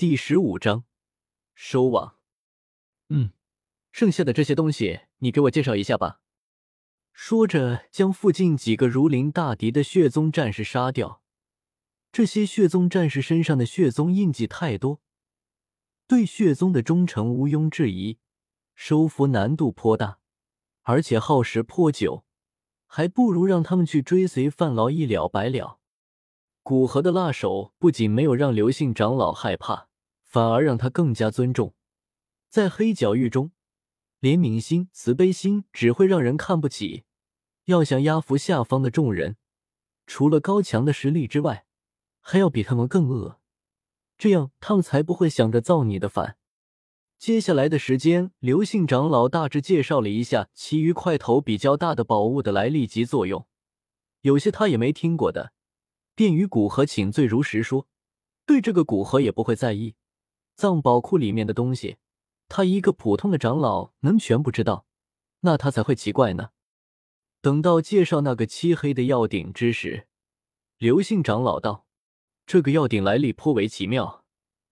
第十五章收网。嗯，剩下的这些东西你给我介绍一下吧。说着，将附近几个如临大敌的血宗战士杀掉。这些血宗战士身上的血宗印记太多，对血宗的忠诚毋庸置疑，收服难度颇大，而且耗时颇久，还不如让他们去追随范劳一了百了。古河的辣手不仅没有让刘姓长老害怕，反而让他更加尊重。在黑角域中，怜悯心、慈悲心只会让人看不起。要想压服下方的众人，除了高强的实力之外，还要比他们更恶，这样他们才不会想着造你的反。接下来的时间，刘姓长老大致介绍了一下其余块头比较大的宝物的来历及作用，有些他也没听过的。便与古河请罪如实说，对这个古河也不会在意。藏宝库里面的东西，他一个普通的长老能全不知道，那他才会奇怪呢。等到介绍那个漆黑的药鼎之时，刘姓长老道：“这个药鼎来历颇为奇妙。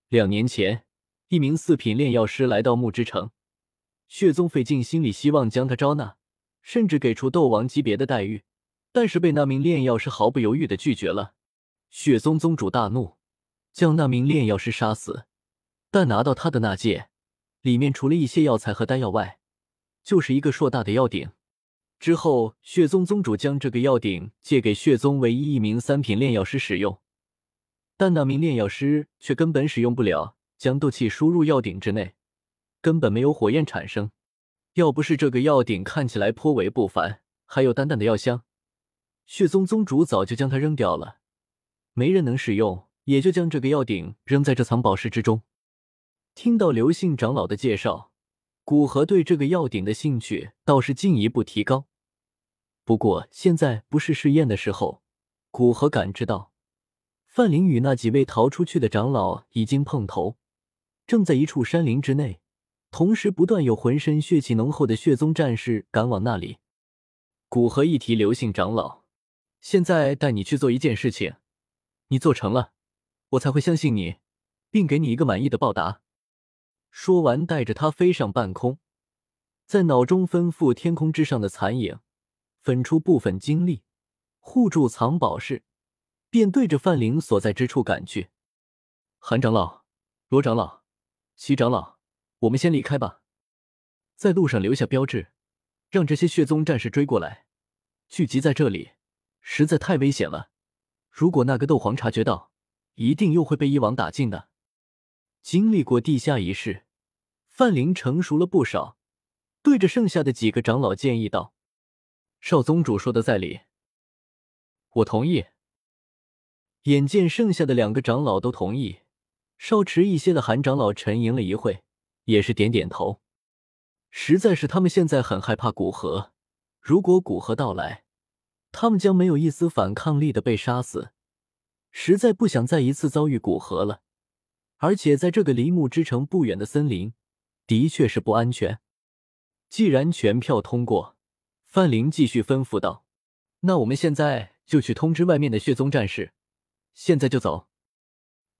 两年前，一名四品炼药师来到木之城，血宗费尽心力希望将他招纳，甚至给出斗王级别的待遇，但是被那名炼药师毫不犹豫的拒绝了。”血宗宗主大怒，将那名炼药师杀死。但拿到他的那戒，里面除了一些药材和丹药外，就是一个硕大的药鼎。之后，血宗宗主将这个药鼎借给血宗唯一一名三品炼药师使用，但那名炼药师却根本使用不了，将斗气输入药鼎之内，根本没有火焰产生。要不是这个药鼎看起来颇为不凡，还有淡淡的药香，血宗宗主早就将它扔掉了。没人能使用，也就将这个药鼎扔在这藏宝室之中。听到刘姓长老的介绍，古河对这个药鼎的兴趣倒是进一步提高。不过现在不是试验的时候，古河感知到范林与那几位逃出去的长老已经碰头，正在一处山林之内，同时不断有浑身血气浓厚的血宗战士赶往那里。古河一提刘姓长老，现在带你去做一件事情。你做成了，我才会相信你，并给你一个满意的报答。说完，带着他飞上半空，在脑中吩咐天空之上的残影，分出部分精力护住藏宝室，便对着范灵所在之处赶去。韩长老、罗长老、齐长老，我们先离开吧，在路上留下标志，让这些血宗战士追过来。聚集在这里，实在太危险了。如果那个斗皇察觉到，一定又会被一网打尽的。经历过地下一事，范灵成熟了不少，对着剩下的几个长老建议道：“少宗主说的在理，我同意。”眼见剩下的两个长老都同意，稍迟一些的韩长老沉吟了一会，也是点点头。实在是他们现在很害怕古河，如果古河到来。他们将没有一丝反抗力的被杀死，实在不想再一次遭遇古河了。而且在这个离木之城不远的森林，的确是不安全。既然全票通过，范灵继续吩咐道：“那我们现在就去通知外面的血宗战士，现在就走。”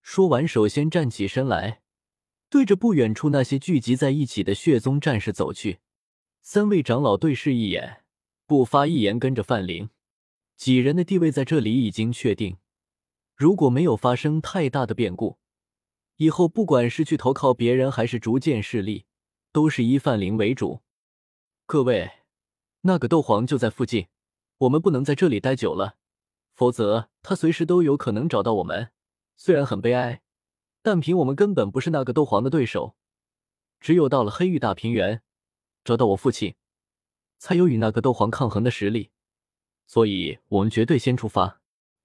说完，首先站起身来，对着不远处那些聚集在一起的血宗战士走去。三位长老对视一眼，不发一言，跟着范灵。几人的地位在这里已经确定，如果没有发生太大的变故，以后不管是去投靠别人，还是逐渐势力，都是以范灵为主。各位，那个斗皇就在附近，我们不能在这里待久了，否则他随时都有可能找到我们。虽然很悲哀，但凭我们根本不是那个斗皇的对手，只有到了黑域大平原，找到我父亲，才有与那个斗皇抗衡的实力。所以，我们绝对先出发，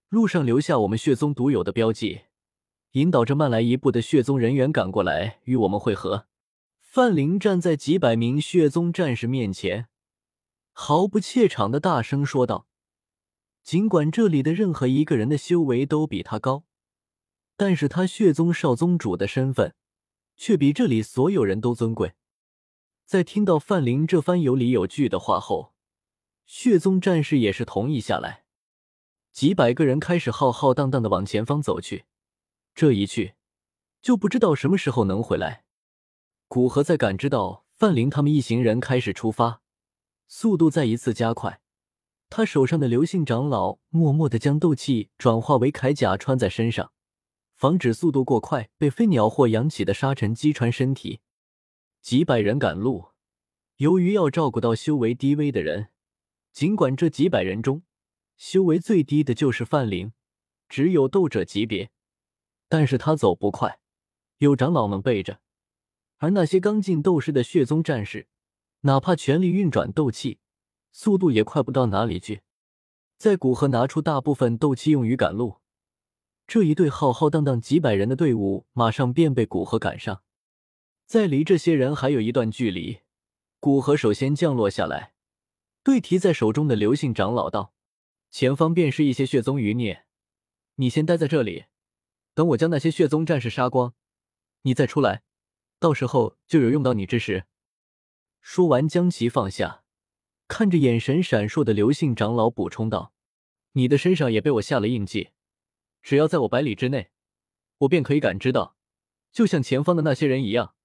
路上留下我们血宗独有的标记，引导着慢来一步的血宗人员赶过来与我们会合。范灵站在几百名血宗战士面前，毫不怯场的大声说道：“尽管这里的任何一个人的修为都比他高，但是他血宗少宗主的身份，却比这里所有人都尊贵。”在听到范灵这番有理有据的话后，血宗战士也是同意下来，几百个人开始浩浩荡荡的往前方走去。这一去，就不知道什么时候能回来。古河在感知到范林他们一行人开始出发，速度再一次加快。他手上的刘姓长老默默的将斗气转化为铠甲穿在身上，防止速度过快被飞鸟或扬起的沙尘击穿身体。几百人赶路，由于要照顾到修为低微的人，尽管这几百人中修为最低的就是范灵，只有斗者级别，但是他走不快，有长老们背着，而那些刚进斗士的血宗战士，哪怕全力运转斗气。速度也快不到哪里去。在古河拿出大部分斗气用于赶路，这一队浩浩荡荡几百人的队伍马上便被古河赶上。在离这些人还有一段距离，古河首先降落下来，对提在手中的刘姓长老道：“前方便是一些血宗余孽，你先待在这里，等我将那些血宗战士杀光，你再出来，到时候就有用到你之时。”说完，将其放下。看着眼神闪烁的刘姓长老，补充道：“你的身上也被我下了印记，只要在我百里之内，我便可以感知到，就像前方的那些人一样。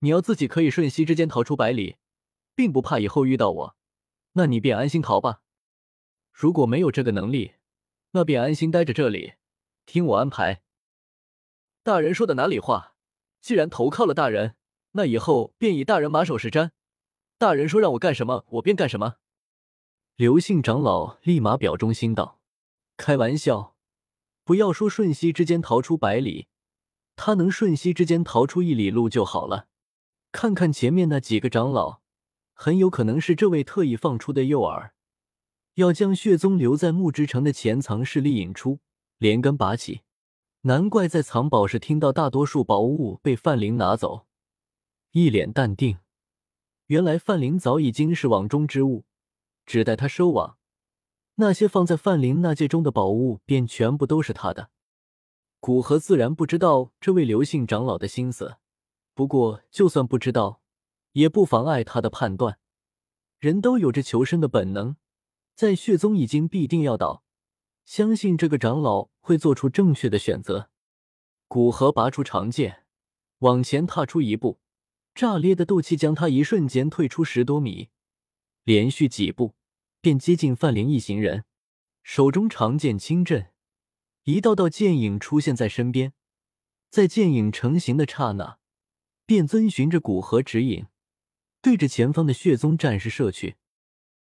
你要自己可以瞬息之间逃出百里，并不怕以后遇到我，那你便安心逃吧。如果没有这个能力，那便安心待着这里，听我安排。”大人说的哪里话？既然投靠了大人，那以后便以大人马首是瞻。大人说让我干什么，我便干什么。刘姓长老立马表忠心道：“开玩笑，不要说瞬息之间逃出百里，他能瞬息之间逃出一里路就好了。看看前面那几个长老，很有可能是这位特意放出的诱饵，要将血宗留在木之城的潜藏势力引出，连根拔起。难怪在藏宝室听到大多数宝物被范灵拿走，一脸淡定。”原来范林早已经是网中之物，只待他收网，那些放在范林那界中的宝物便全部都是他的。古河自然不知道这位刘姓长老的心思，不过就算不知道，也不妨碍他的判断。人都有着求生的本能，在血宗已经必定要倒，相信这个长老会做出正确的选择。古河拔出长剑，往前踏出一步。炸裂的斗气将他一瞬间退出十多米，连续几步便接近范灵一行人，手中长剑轻震，一道道剑影出现在身边，在剑影成型的刹那，便遵循着古河指引，对着前方的血宗战士射去。